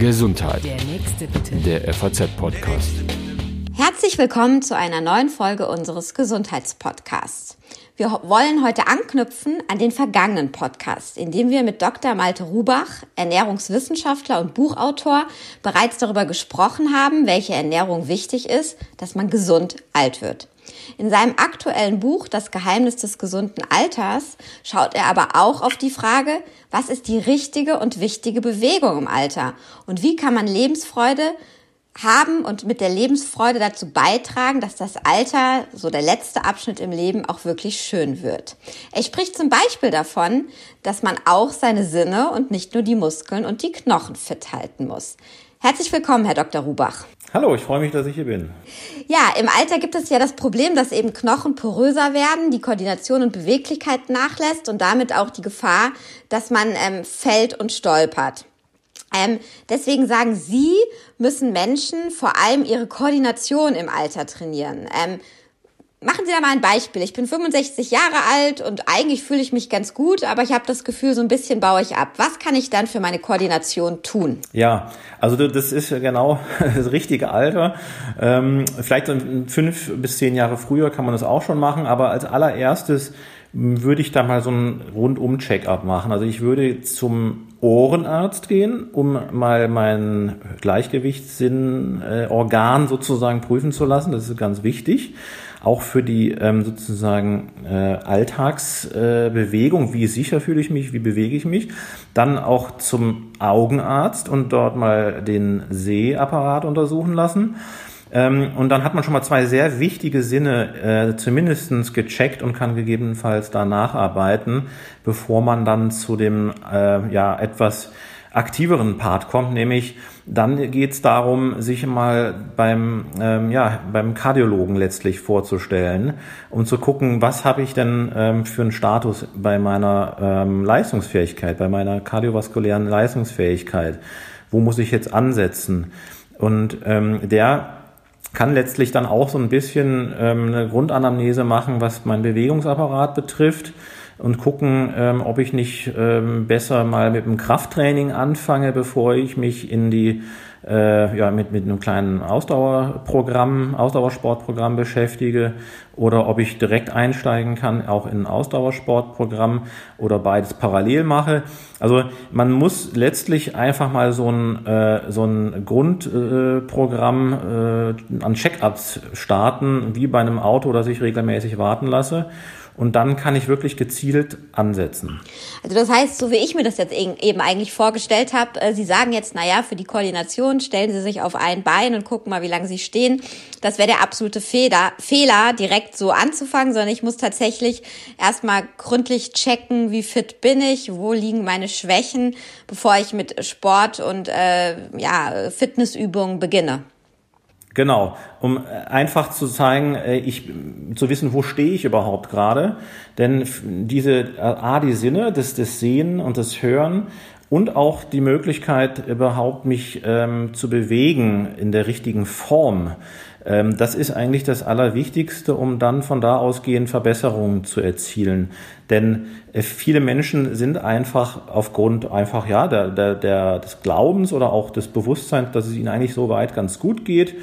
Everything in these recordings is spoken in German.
Gesundheit. Der nächste bitte. Der FAZ-Podcast. Herzlich willkommen zu einer neuen Folge unseres Gesundheitspodcasts. Wir wollen heute anknüpfen an den vergangenen Podcast, in dem wir mit Dr. Malte Rubach, Ernährungswissenschaftler und Buchautor, bereits darüber gesprochen haben, welche Ernährung wichtig ist, dass man gesund alt wird. In seinem aktuellen Buch Das Geheimnis des gesunden Alters schaut er aber auch auf die Frage, was ist die richtige und wichtige Bewegung im Alter und wie kann man Lebensfreude haben und mit der Lebensfreude dazu beitragen, dass das Alter, so der letzte Abschnitt im Leben, auch wirklich schön wird. Er spricht zum Beispiel davon, dass man auch seine Sinne und nicht nur die Muskeln und die Knochen fit halten muss. Herzlich willkommen, Herr Dr. Rubach. Hallo, ich freue mich, dass ich hier bin. Ja, im Alter gibt es ja das Problem, dass eben Knochen poröser werden, die Koordination und Beweglichkeit nachlässt und damit auch die Gefahr, dass man ähm, fällt und stolpert. Ähm, deswegen sagen Sie, müssen Menschen vor allem ihre Koordination im Alter trainieren. Ähm, machen Sie da mal ein Beispiel. Ich bin 65 Jahre alt und eigentlich fühle ich mich ganz gut, aber ich habe das Gefühl, so ein bisschen baue ich ab. Was kann ich dann für meine Koordination tun? Ja, also das ist genau das richtige Alter. Ähm, vielleicht fünf bis zehn Jahre früher kann man das auch schon machen, aber als allererstes würde ich da mal so einen Rundum-Check-up machen. Also ich würde zum Ohrenarzt gehen, um mal mein Gleichgewichtssinn, äh, sozusagen prüfen zu lassen. Das ist ganz wichtig. Auch für die ähm, sozusagen äh, Alltagsbewegung, äh, wie sicher fühle ich mich, wie bewege ich mich. Dann auch zum Augenarzt und dort mal den Sehapparat untersuchen lassen. Ähm, und dann hat man schon mal zwei sehr wichtige Sinne äh, zumindest gecheckt und kann gegebenenfalls da nacharbeiten, bevor man dann zu dem äh, ja etwas aktiveren Part kommt, nämlich dann geht es darum, sich mal beim, ähm, ja, beim Kardiologen letztlich vorzustellen, um zu gucken, was habe ich denn ähm, für einen Status bei meiner ähm, Leistungsfähigkeit, bei meiner kardiovaskulären Leistungsfähigkeit. Wo muss ich jetzt ansetzen? Und ähm, der kann letztlich dann auch so ein bisschen ähm, eine Grundanamnese machen, was mein Bewegungsapparat betrifft und gucken, ähm, ob ich nicht ähm, besser mal mit dem Krafttraining anfange, bevor ich mich in die äh, ja, mit, mit einem kleinen Ausdauerprogramm, Ausdauersportprogramm beschäftige oder ob ich direkt einsteigen kann, auch in ein Ausdauersportprogramm oder beides parallel mache. Also man muss letztlich einfach mal so ein, äh, so ein Grundprogramm äh, an Check-ups starten, wie bei einem Auto, das ich regelmäßig warten lasse und dann kann ich wirklich gezielt ansetzen. Also das heißt, so wie ich mir das jetzt eben eigentlich vorgestellt habe, äh, Sie sagen jetzt, naja, für die Koordination stellen Sie sich auf ein Bein und gucken mal, wie lange Sie stehen. Das wäre der absolute Fehler, Fehler, direkt so anzufangen, sondern ich muss tatsächlich erstmal gründlich checken, wie fit bin ich, wo liegen meine Schwächen, bevor ich mit Sport und äh, ja, Fitnessübungen beginne. Genau, um äh, einfach zu zeigen, äh, ich zu wissen, wo stehe ich überhaupt gerade. Denn diese äh, A, die Sinne, das, das Sehen und das Hören und auch die Möglichkeit, überhaupt mich ähm, zu bewegen in der richtigen Form. Ähm, das ist eigentlich das Allerwichtigste, um dann von da ausgehend Verbesserungen zu erzielen. Denn äh, viele Menschen sind einfach aufgrund einfach ja der, der, der, des Glaubens oder auch des Bewusstseins, dass es ihnen eigentlich so weit ganz gut geht,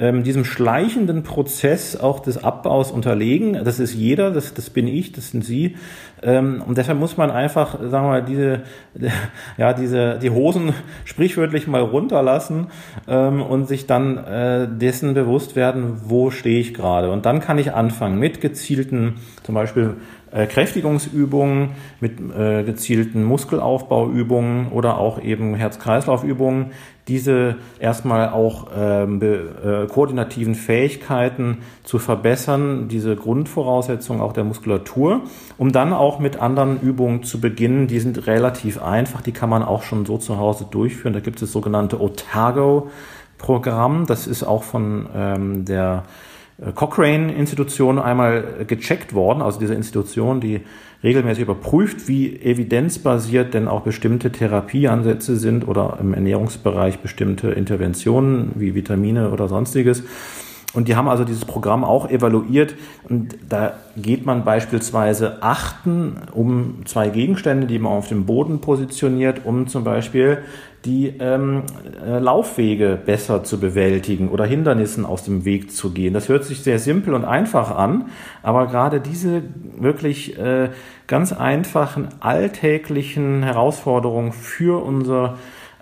ähm, diesem schleichenden Prozess auch des Abbaus unterlegen. Das ist jeder, das, das bin ich, das sind Sie. Ähm, und deshalb muss man einfach, sagen wir mal, diese, ja, diese, die Hosen sprichwörtlich mal runterlassen ähm, und sich dann äh, dessen bewusst werden, wo stehe ich gerade. Und dann kann ich anfangen mit gezielten, zum Beispiel äh, Kräftigungsübungen, mit gezielten Muskelaufbauübungen oder auch eben Herz-Kreislauf-Übungen, diese erstmal auch ähm, äh, koordinativen Fähigkeiten zu verbessern, diese Grundvoraussetzungen auch der Muskulatur, um dann auch mit anderen Übungen zu beginnen. Die sind relativ einfach, die kann man auch schon so zu Hause durchführen. Da gibt es das sogenannte Otago-Programm, das ist auch von ähm, der Cochrane-Institution einmal gecheckt worden, also diese Institution, die regelmäßig überprüft, wie evidenzbasiert denn auch bestimmte Therapieansätze sind oder im Ernährungsbereich bestimmte Interventionen wie Vitamine oder sonstiges. Und die haben also dieses Programm auch evaluiert und da geht man beispielsweise achten um zwei Gegenstände, die man auf dem Boden positioniert, um zum Beispiel die ähm, äh, Laufwege besser zu bewältigen oder Hindernissen aus dem Weg zu gehen. Das hört sich sehr simpel und einfach an, aber gerade diese wirklich äh, ganz einfachen alltäglichen Herausforderungen für unser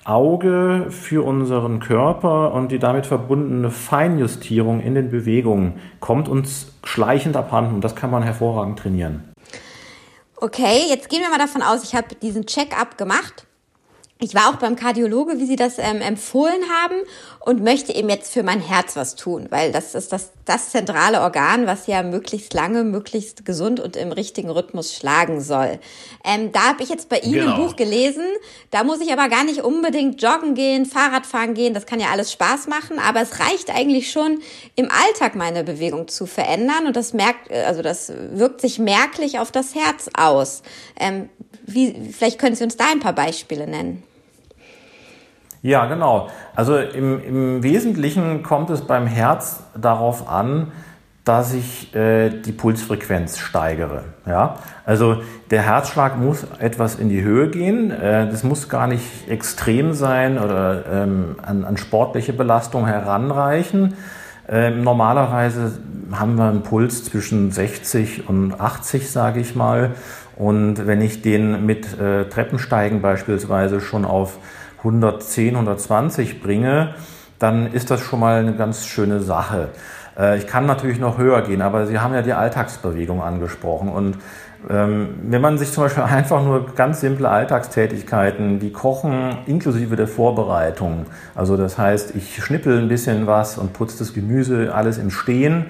Auge, für unseren Körper und die damit verbundene Feinjustierung in den Bewegungen kommt uns schleichend abhanden und das kann man hervorragend trainieren. Okay, jetzt gehen wir mal davon aus, ich habe diesen Check-up gemacht ich war auch beim Kardiologe, wie Sie das ähm, empfohlen haben und möchte eben jetzt für mein Herz was tun, weil das ist das, das zentrale Organ, was ja möglichst lange, möglichst gesund und im richtigen Rhythmus schlagen soll. Ähm, da habe ich jetzt bei Ihnen genau. im Buch gelesen, da muss ich aber gar nicht unbedingt joggen gehen, Fahrradfahren gehen, das kann ja alles Spaß machen, aber es reicht eigentlich schon im Alltag meine Bewegung zu verändern und das merkt, also das wirkt sich merklich auf das Herz aus. Ähm, wie, vielleicht können Sie uns da ein paar Beispiele nennen. Ja, genau. Also im, im Wesentlichen kommt es beim Herz darauf an, dass ich äh, die Pulsfrequenz steigere. Ja? Also der Herzschlag muss etwas in die Höhe gehen. Äh, das muss gar nicht extrem sein oder ähm, an, an sportliche Belastung heranreichen. Ähm, normalerweise haben wir einen Puls zwischen 60 und 80, sage ich mal. Und wenn ich den mit äh, Treppensteigen beispielsweise schon auf 110, 120 bringe, dann ist das schon mal eine ganz schöne Sache. Äh, ich kann natürlich noch höher gehen, aber Sie haben ja die Alltagsbewegung angesprochen. Und ähm, wenn man sich zum Beispiel einfach nur ganz simple Alltagstätigkeiten wie Kochen inklusive der Vorbereitung, also das heißt, ich schnippel ein bisschen was und putze das Gemüse, alles im Stehen,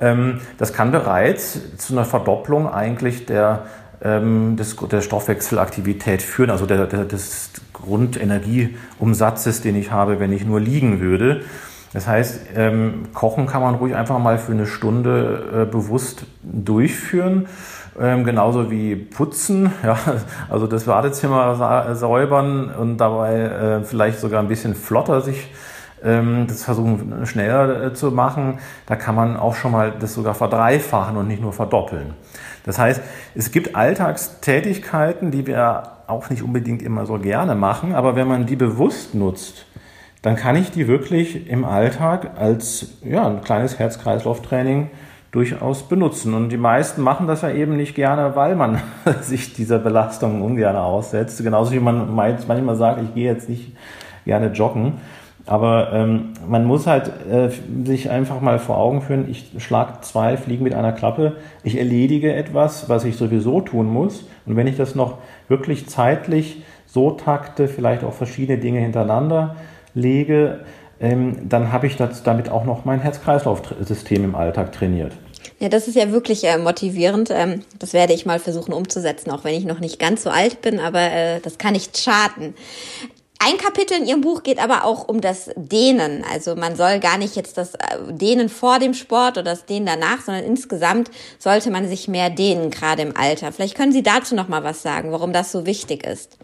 ähm, das kann bereits zu einer Verdopplung eigentlich der, ähm, des, der Stoffwechselaktivität führen, also der, der, des Grundenergieumsatzes, den ich habe, wenn ich nur liegen würde. Das heißt, ähm, Kochen kann man ruhig einfach mal für eine Stunde äh, bewusst durchführen. Ähm, genauso wie putzen, ja, also das Badezimmer säubern und dabei äh, vielleicht sogar ein bisschen flotter sich das versuchen schneller äh, zu machen. Da kann man auch schon mal das sogar verdreifachen und nicht nur verdoppeln. Das heißt, es gibt Alltagstätigkeiten, die wir auch nicht unbedingt immer so gerne machen, aber wenn man die bewusst nutzt, dann kann ich die wirklich im Alltag als ja, ein kleines Herz-Kreislauf-Training durchaus benutzen. Und die meisten machen das ja eben nicht gerne, weil man sich dieser Belastung ungern aussetzt. Genauso wie man manchmal sagt, ich gehe jetzt nicht gerne joggen. Aber ähm, man muss halt äh, sich einfach mal vor Augen führen, ich schlage zwei Fliegen mit einer Klappe, ich erledige etwas, was ich sowieso tun muss. Und wenn ich das noch wirklich zeitlich so takte, vielleicht auch verschiedene Dinge hintereinander lege, ähm, dann habe ich das, damit auch noch mein Herz-Kreislauf-System im Alltag trainiert. Ja, das ist ja wirklich äh, motivierend. Ähm, das werde ich mal versuchen umzusetzen, auch wenn ich noch nicht ganz so alt bin, aber äh, das kann nicht schaden. Ein Kapitel in Ihrem Buch geht aber auch um das Dehnen. Also man soll gar nicht jetzt das äh, Dehnen vor dem Sport oder das Dehnen danach, sondern insgesamt sollte man sich mehr dehnen, gerade im Alter. Vielleicht können Sie dazu noch mal was sagen, warum das so wichtig ist.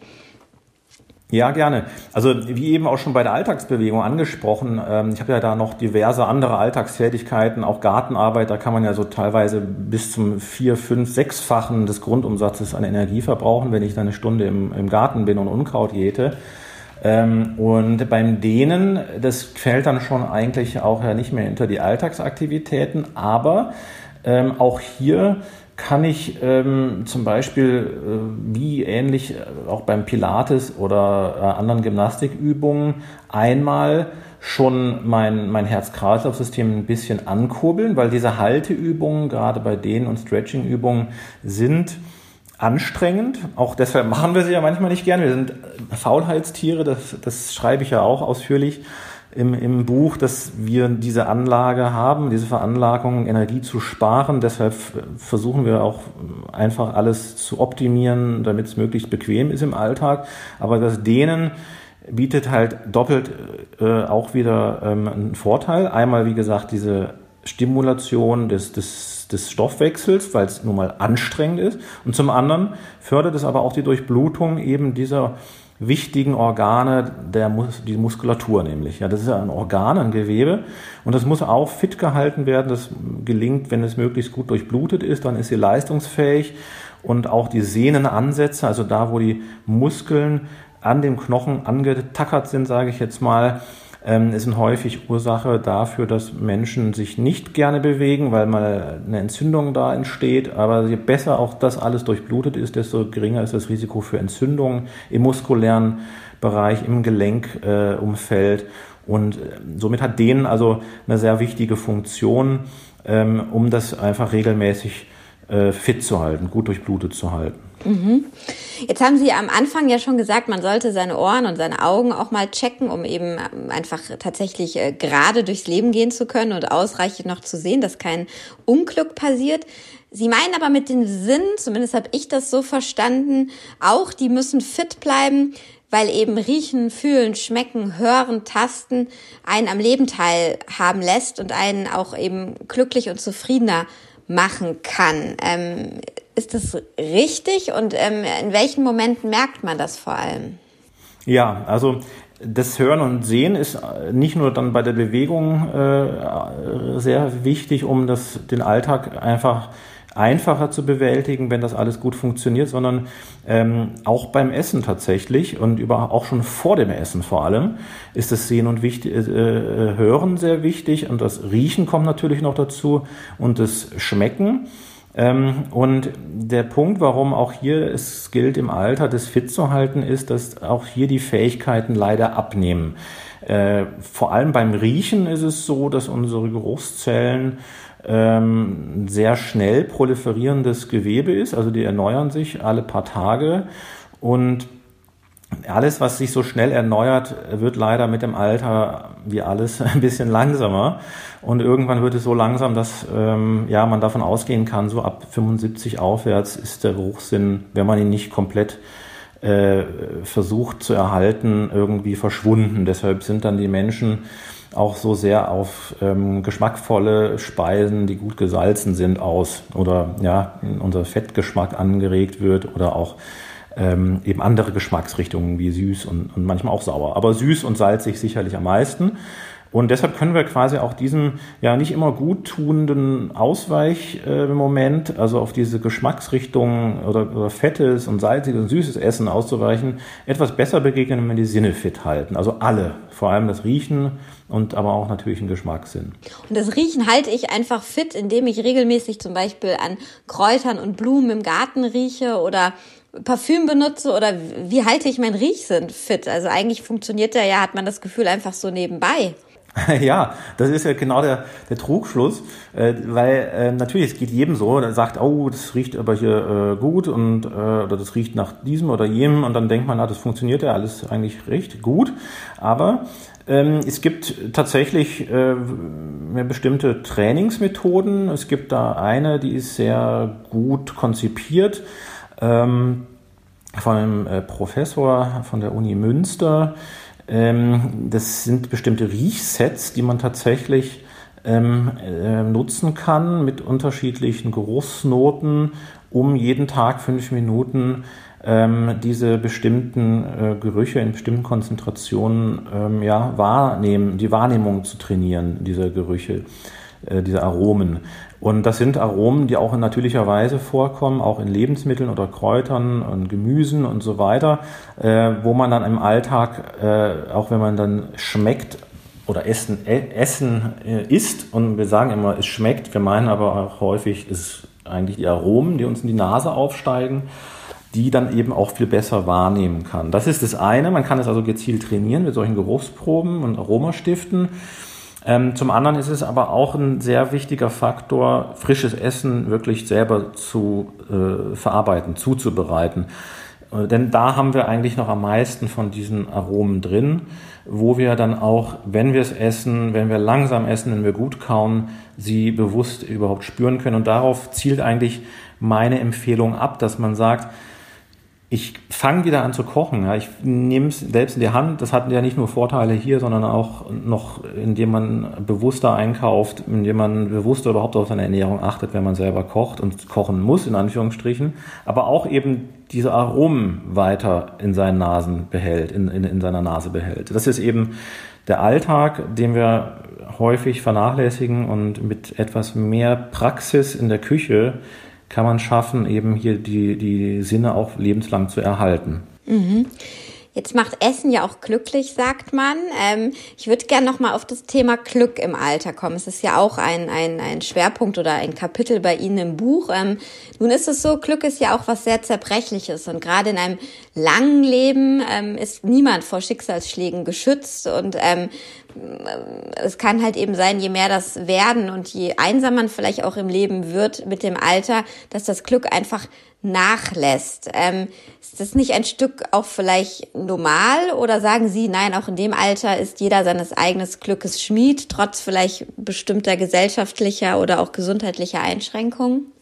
Ja, gerne. Also wie eben auch schon bei der Alltagsbewegung angesprochen, ähm, ich habe ja da noch diverse andere Alltagstätigkeiten, auch Gartenarbeit, da kann man ja so teilweise bis zum vier, fünf, sechsfachen des Grundumsatzes an Energie verbrauchen, wenn ich da eine Stunde im, im Garten bin und Unkraut jäte. Ähm, und beim Dehnen, das fällt dann schon eigentlich auch ja nicht mehr hinter die Alltagsaktivitäten, aber ähm, auch hier kann ich ähm, zum Beispiel äh, wie ähnlich äh, auch beim Pilates oder äh, anderen Gymnastikübungen einmal schon mein, mein Herz-Kreislauf-System ein bisschen ankurbeln, weil diese Halteübungen, gerade bei Dehnen- und Stretching-Übungen, sind anstrengend. Auch deshalb machen wir sie ja manchmal nicht gern. Wir sind Faulheitstiere, das, das schreibe ich ja auch ausführlich im, im Buch, dass wir diese Anlage haben, diese Veranlagung, Energie zu sparen. Deshalb versuchen wir auch einfach alles zu optimieren, damit es möglichst bequem ist im Alltag. Aber das Dehnen bietet halt doppelt äh, auch wieder ähm, einen Vorteil. Einmal, wie gesagt, diese Stimulation des, des, des Stoffwechsels, weil es nun mal anstrengend ist. Und zum anderen fördert es aber auch die Durchblutung eben dieser wichtigen Organe der Mus die Muskulatur nämlich. Ja, das ist ja ein Organ, ein Gewebe und das muss auch fit gehalten werden. Das gelingt, wenn es möglichst gut durchblutet ist, dann ist sie leistungsfähig und auch die Sehnenansätze, also da, wo die Muskeln an dem Knochen angetackert sind, sage ich jetzt mal, ähm, ist häufig Ursache dafür, dass Menschen sich nicht gerne bewegen, weil mal eine Entzündung da entsteht. Aber je besser auch das alles durchblutet ist, desto geringer ist das Risiko für Entzündungen im muskulären Bereich, im Gelenkumfeld. Äh, und somit hat denen also eine sehr wichtige Funktion, ähm, um das einfach regelmäßig äh, fit zu halten, gut durchblutet zu halten. Mhm. Jetzt haben Sie am Anfang ja schon gesagt, man sollte seine Ohren und seine Augen auch mal checken, um eben ähm, einfach tatsächlich äh, gerade durchs Leben gehen zu können und ausreichend noch zu sehen, dass kein Unglück passiert. Sie meinen aber mit den Sinnen, zumindest habe ich das so verstanden, auch die müssen fit bleiben, weil eben riechen, fühlen, schmecken, hören, tasten einen am Leben teilhaben lässt und einen auch eben glücklich und zufriedener machen kann. Ähm, ist das richtig und ähm, in welchen Momenten merkt man das vor allem? Ja, also das Hören und Sehen ist nicht nur dann bei der Bewegung äh, sehr wichtig, um das, den Alltag einfach einfacher zu bewältigen, wenn das alles gut funktioniert, sondern ähm, auch beim Essen tatsächlich und über, auch schon vor dem Essen vor allem ist das Sehen und wichtig, äh, äh, Hören sehr wichtig und das Riechen kommt natürlich noch dazu und das Schmecken. Ähm, und der Punkt, warum auch hier es gilt, im Alter das fit zu halten, ist, dass auch hier die Fähigkeiten leider abnehmen. Äh, vor allem beim Riechen ist es so, dass unsere Geruchszellen ähm, sehr schnell proliferierendes Gewebe ist, also die erneuern sich alle paar Tage und alles, was sich so schnell erneuert, wird leider mit dem Alter, wie alles, ein bisschen langsamer. Und irgendwann wird es so langsam, dass ähm, ja, man davon ausgehen kann, so ab 75 aufwärts ist der Geruchssinn, wenn man ihn nicht komplett äh, versucht zu erhalten, irgendwie verschwunden. Deshalb sind dann die Menschen auch so sehr auf ähm, geschmackvolle Speisen, die gut gesalzen sind, aus oder ja, unser Fettgeschmack angeregt wird oder auch ähm, eben andere Geschmacksrichtungen wie süß und, und manchmal auch sauer. Aber süß und salzig sicherlich am meisten. Und deshalb können wir quasi auch diesem ja nicht immer gut tuenden Ausweichmoment, äh, also auf diese Geschmacksrichtungen oder, oder fettes und salziges und süßes Essen auszuweichen, etwas besser begegnen, wenn wir die Sinne fit halten. Also alle, vor allem das Riechen und aber auch natürlich einen Geschmackssinn. Und das Riechen halte ich einfach fit, indem ich regelmäßig zum Beispiel an Kräutern und Blumen im Garten rieche oder Parfüm benutze oder wie halte ich mein Riechsinn fit? Also eigentlich funktioniert der ja, hat man das Gefühl einfach so nebenbei. Ja, das ist ja genau der, der Trugschluss, äh, weil äh, natürlich, es geht jedem so, der sagt, oh, das riecht aber hier äh, gut und äh, oder das riecht nach diesem oder jenem und dann denkt man, na, das funktioniert ja alles eigentlich recht gut, aber ähm, es gibt tatsächlich äh, bestimmte Trainingsmethoden. Es gibt da eine, die ist sehr gut konzipiert ähm, von einem äh, Professor von der Uni Münster. Ähm, das sind bestimmte Riechsets, die man tatsächlich ähm, äh, nutzen kann mit unterschiedlichen Geruchsnoten, um jeden Tag fünf Minuten ähm, diese bestimmten äh, Gerüche in bestimmten Konzentrationen ähm, ja, wahrnehmen, die Wahrnehmung zu trainieren, dieser Gerüche, diese Aromen. Und das sind Aromen, die auch in natürlicher Weise vorkommen, auch in Lebensmitteln oder Kräutern und Gemüsen und so weiter, äh, wo man dann im Alltag, äh, auch wenn man dann schmeckt oder Essen, äh, Essen äh, isst, und wir sagen immer, es schmeckt, wir meinen aber auch häufig, es ist eigentlich die Aromen, die uns in die Nase aufsteigen, die dann eben auch viel besser wahrnehmen kann. Das ist das eine, man kann es also gezielt trainieren mit solchen Geruchsproben und Aromastiften. Ähm, zum anderen ist es aber auch ein sehr wichtiger Faktor, frisches Essen wirklich selber zu äh, verarbeiten, zuzubereiten. Äh, denn da haben wir eigentlich noch am meisten von diesen Aromen drin, wo wir dann auch, wenn wir es essen, wenn wir langsam essen, wenn wir gut kauen, sie bewusst überhaupt spüren können. Und darauf zielt eigentlich meine Empfehlung ab, dass man sagt, ich fange wieder an zu kochen. Ja. Ich nehme es selbst in die Hand. Das hat ja nicht nur Vorteile hier, sondern auch noch, indem man bewusster einkauft, indem man bewusster überhaupt auf seine Ernährung achtet, wenn man selber kocht und kochen muss, in Anführungsstrichen. Aber auch eben diese Aromen weiter in seinen Nasen behält, in, in, in seiner Nase behält. Das ist eben der Alltag, den wir häufig vernachlässigen und mit etwas mehr Praxis in der Küche kann man schaffen, eben hier die, die Sinne auch lebenslang zu erhalten. Mhm. Jetzt macht Essen ja auch glücklich, sagt man. Ähm, ich würde gerne noch mal auf das Thema Glück im Alter kommen. Es ist ja auch ein, ein, ein Schwerpunkt oder ein Kapitel bei Ihnen im Buch. Ähm, nun ist es so, Glück ist ja auch was sehr Zerbrechliches. Und gerade in einem langen Leben ähm, ist niemand vor Schicksalsschlägen geschützt. Und ähm, es kann halt eben sein, je mehr das werden und je einsamer man vielleicht auch im Leben wird mit dem Alter, dass das Glück einfach nachlässt. Ähm, ist das nicht ein Stück auch vielleicht normal oder sagen Sie, nein, auch in dem Alter ist jeder seines eigenen Glückes Schmied, trotz vielleicht bestimmter gesellschaftlicher oder auch gesundheitlicher Einschränkungen?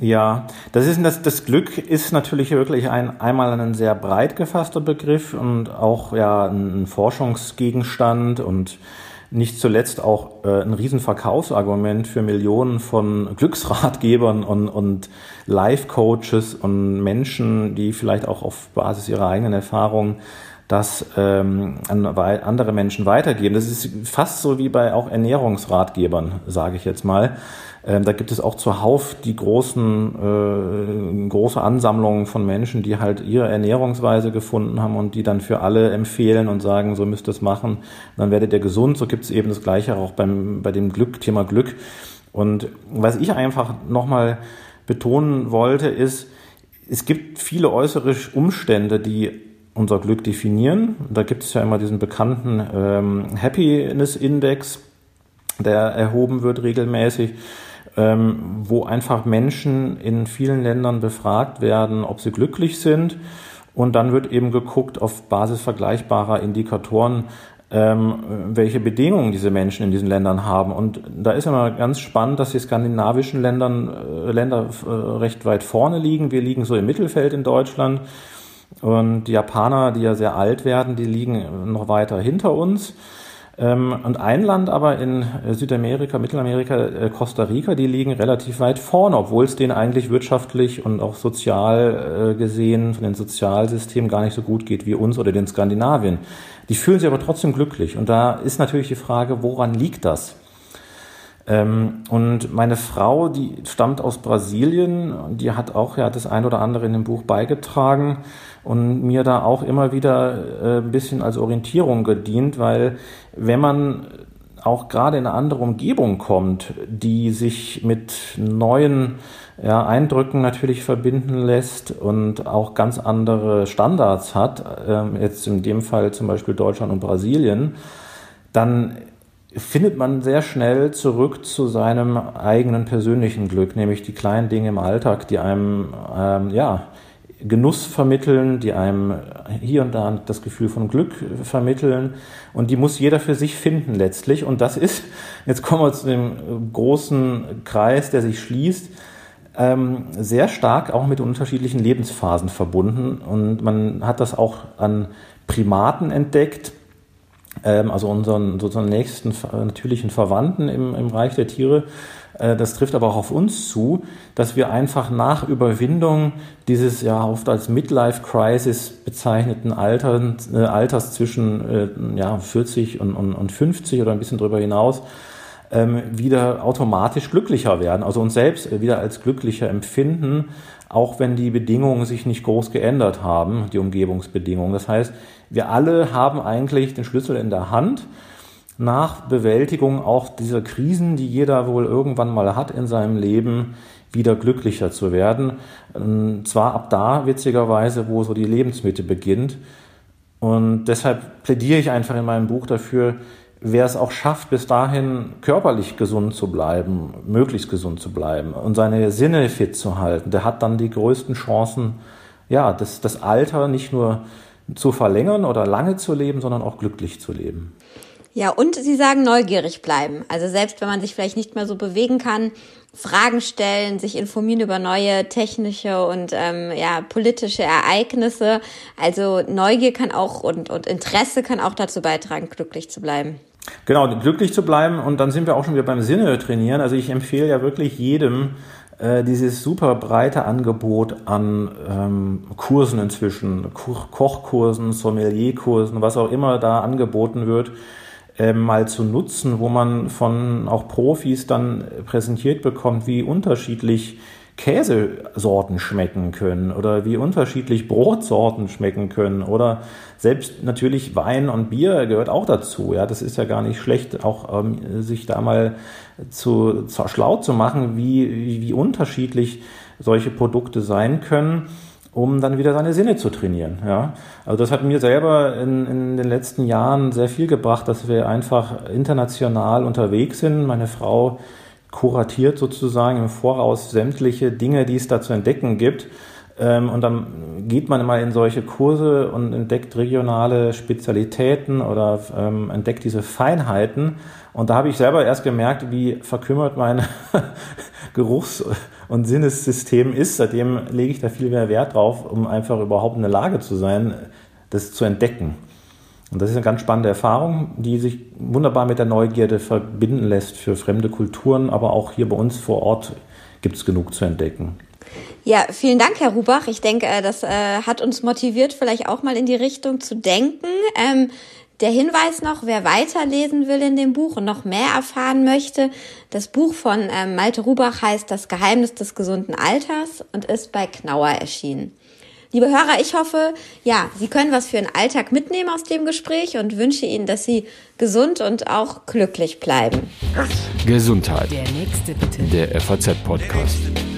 Ja, das ist das, das Glück ist natürlich wirklich ein einmal ein sehr breit gefasster Begriff und auch ja ein Forschungsgegenstand und nicht zuletzt auch äh, ein Riesenverkaufsargument für Millionen von Glücksratgebern und, und Life-Coaches und Menschen, die vielleicht auch auf Basis ihrer eigenen Erfahrungen das ähm, an andere Menschen weitergeben. Das ist fast so wie bei auch Ernährungsratgebern, sage ich jetzt mal. Ähm, da gibt es auch zuhauf die großen, äh, große Ansammlungen von Menschen, die halt ihre Ernährungsweise gefunden haben und die dann für alle empfehlen und sagen, so müsst ihr es machen, dann werdet ihr gesund. So gibt es eben das Gleiche auch beim, bei dem Glück, Thema Glück. Und was ich einfach nochmal betonen wollte, ist, es gibt viele äußere Umstände, die unser Glück definieren. Da gibt es ja immer diesen bekannten ähm, Happiness Index, der erhoben wird regelmäßig ähm, wo einfach Menschen in vielen Ländern befragt werden, ob sie glücklich sind. Und dann wird eben geguckt auf Basis vergleichbarer Indikatoren, ähm, welche Bedingungen diese Menschen in diesen Ländern haben. Und da ist immer ganz spannend, dass die skandinavischen Ländern, äh, Länder äh, recht weit vorne liegen. Wir liegen so im Mittelfeld in Deutschland. Und die Japaner, die ja sehr alt werden, die liegen noch weiter hinter uns. Ähm, und ein Land aber in äh, Südamerika, Mittelamerika, äh, Costa Rica, die liegen relativ weit vorne, obwohl es denen eigentlich wirtschaftlich und auch sozial äh, gesehen von den Sozialsystemen gar nicht so gut geht wie uns oder den Skandinavien. Die fühlen sich aber trotzdem glücklich. Und da ist natürlich die Frage, woran liegt das? Ähm, und meine Frau, die stammt aus Brasilien, die hat auch ja das ein oder andere in dem Buch beigetragen und mir da auch immer wieder äh, ein bisschen als Orientierung gedient, weil wenn man auch gerade in eine andere Umgebung kommt, die sich mit neuen ja, Eindrücken natürlich verbinden lässt und auch ganz andere Standards hat, äh, jetzt in dem Fall zum Beispiel Deutschland und Brasilien, dann findet man sehr schnell zurück zu seinem eigenen persönlichen Glück, nämlich die kleinen Dinge im Alltag, die einem ähm, ja Genuss vermitteln, die einem hier und da das Gefühl von Glück vermitteln. Und die muss jeder für sich finden letztlich. Und das ist, jetzt kommen wir zu dem großen Kreis, der sich schließt, ähm, sehr stark auch mit unterschiedlichen Lebensphasen verbunden. Und man hat das auch an Primaten entdeckt, also unseren sozusagen nächsten natürlichen Verwandten im, im Reich der Tiere. Äh, das trifft aber auch auf uns zu, dass wir einfach nach Überwindung dieses ja oft als Midlife Crisis bezeichneten Alters, äh, Alters zwischen äh, ja, 40 und, und, und 50 oder ein bisschen darüber hinaus ähm, wieder automatisch glücklicher werden, also uns selbst wieder als glücklicher empfinden, auch wenn die Bedingungen sich nicht groß geändert haben, die Umgebungsbedingungen. Das heißt, wir alle haben eigentlich den Schlüssel in der Hand nach Bewältigung auch dieser Krisen, die jeder wohl irgendwann mal hat in seinem Leben, wieder glücklicher zu werden. Und zwar ab da, witzigerweise, wo so die Lebensmitte beginnt. Und deshalb plädiere ich einfach in meinem Buch dafür, wer es auch schafft, bis dahin körperlich gesund zu bleiben, möglichst gesund zu bleiben und seine Sinne fit zu halten, der hat dann die größten Chancen, ja, das, das Alter nicht nur zu verlängern oder lange zu leben, sondern auch glücklich zu leben. Ja, und Sie sagen neugierig bleiben. Also selbst wenn man sich vielleicht nicht mehr so bewegen kann, Fragen stellen, sich informieren über neue technische und ähm, ja politische Ereignisse. Also Neugier kann auch und, und Interesse kann auch dazu beitragen, glücklich zu bleiben. Genau, glücklich zu bleiben und dann sind wir auch schon wieder beim Sinne trainieren. Also ich empfehle ja wirklich jedem äh, dieses super breite Angebot an ähm, Kursen inzwischen, Kochkursen, Sommelierkursen, was auch immer da angeboten wird äh, mal zu nutzen, wo man von auch Profis dann präsentiert bekommt, wie unterschiedlich Käsesorten schmecken können oder wie unterschiedlich Brotsorten schmecken können oder selbst natürlich Wein und Bier gehört auch dazu. Ja, das ist ja gar nicht schlecht, auch ähm, sich da mal zu, zu schlau zu machen, wie, wie unterschiedlich solche Produkte sein können um dann wieder seine Sinne zu trainieren. Ja? Also das hat mir selber in, in den letzten Jahren sehr viel gebracht, dass wir einfach international unterwegs sind. Meine Frau kuratiert sozusagen im Voraus sämtliche Dinge, die es da zu entdecken gibt. Ähm, und dann geht man immer in solche Kurse und entdeckt regionale Spezialitäten oder ähm, entdeckt diese Feinheiten. Und da habe ich selber erst gemerkt, wie verkümmert mein Geruchs- und Sinnessystem ist. Seitdem lege ich da viel mehr Wert drauf, um einfach überhaupt in der Lage zu sein, das zu entdecken. Und das ist eine ganz spannende Erfahrung, die sich wunderbar mit der Neugierde verbinden lässt für fremde Kulturen, aber auch hier bei uns vor Ort gibt es genug zu entdecken. Ja, vielen Dank, Herr Rubach. Ich denke, äh, das äh, hat uns motiviert, vielleicht auch mal in die Richtung zu denken. Ähm, der Hinweis noch, wer weiterlesen will in dem Buch und noch mehr erfahren möchte, das Buch von ähm, Malte Rubach heißt Das Geheimnis des gesunden Alters und ist bei Knauer erschienen. Liebe Hörer, ich hoffe, ja, Sie können was für den Alltag mitnehmen aus dem Gespräch und wünsche Ihnen, dass Sie gesund und auch glücklich bleiben. Gesundheit. Der nächste bitte. Der FAZ-Podcast.